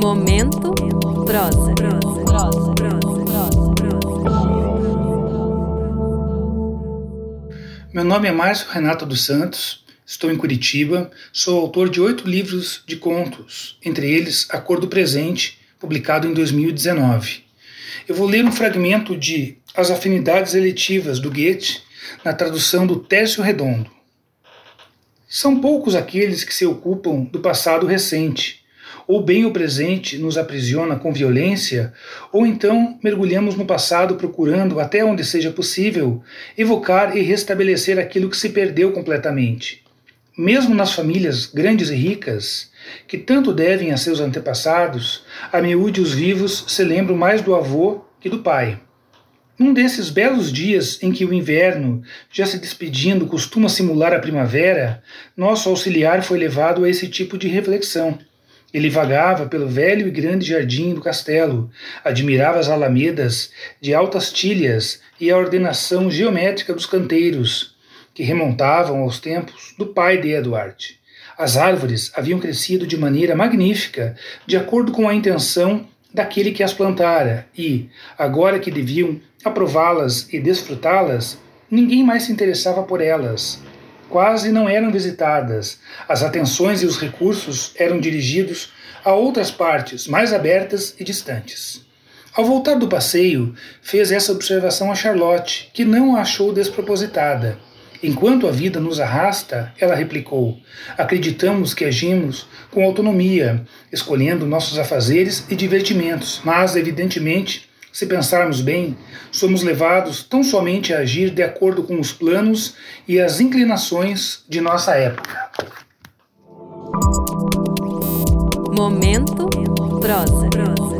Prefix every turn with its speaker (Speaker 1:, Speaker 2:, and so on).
Speaker 1: Momento prosa.
Speaker 2: Meu nome é Márcio Renato dos Santos, estou em Curitiba, sou autor de oito livros de contos, entre eles A Cor do Presente, publicado em 2019. Eu vou ler um fragmento de As Afinidades Eletivas do Goethe, na tradução do Tércio Redondo. São poucos aqueles que se ocupam do passado recente, ou bem o presente nos aprisiona com violência, ou então mergulhamos no passado procurando, até onde seja possível, evocar e restabelecer aquilo que se perdeu completamente. Mesmo nas famílias grandes e ricas, que tanto devem a seus antepassados, a miúde os vivos se lembram mais do avô que do pai. Num desses belos dias em que o inverno, já se despedindo, costuma simular a primavera, nosso auxiliar foi levado a esse tipo de reflexão. Ele vagava pelo velho e grande jardim do castelo, admirava as alamedas de altas tilhas e a ordenação geométrica dos canteiros, que remontavam aos tempos do pai de Edward. As árvores haviam crescido de maneira magnífica, de acordo com a intenção daquele que as plantara, e, agora que deviam aprová-las e desfrutá-las, ninguém mais se interessava por elas quase não eram visitadas. As atenções e os recursos eram dirigidos a outras partes mais abertas e distantes. Ao voltar do passeio, fez essa observação a Charlotte, que não a achou despropositada. Enquanto a vida nos arrasta, ela replicou, acreditamos que agimos com autonomia, escolhendo nossos afazeres e divertimentos, mas, evidentemente, se pensarmos bem, somos levados tão somente a agir de acordo com os planos e as inclinações de nossa época.
Speaker 1: Momento prosa.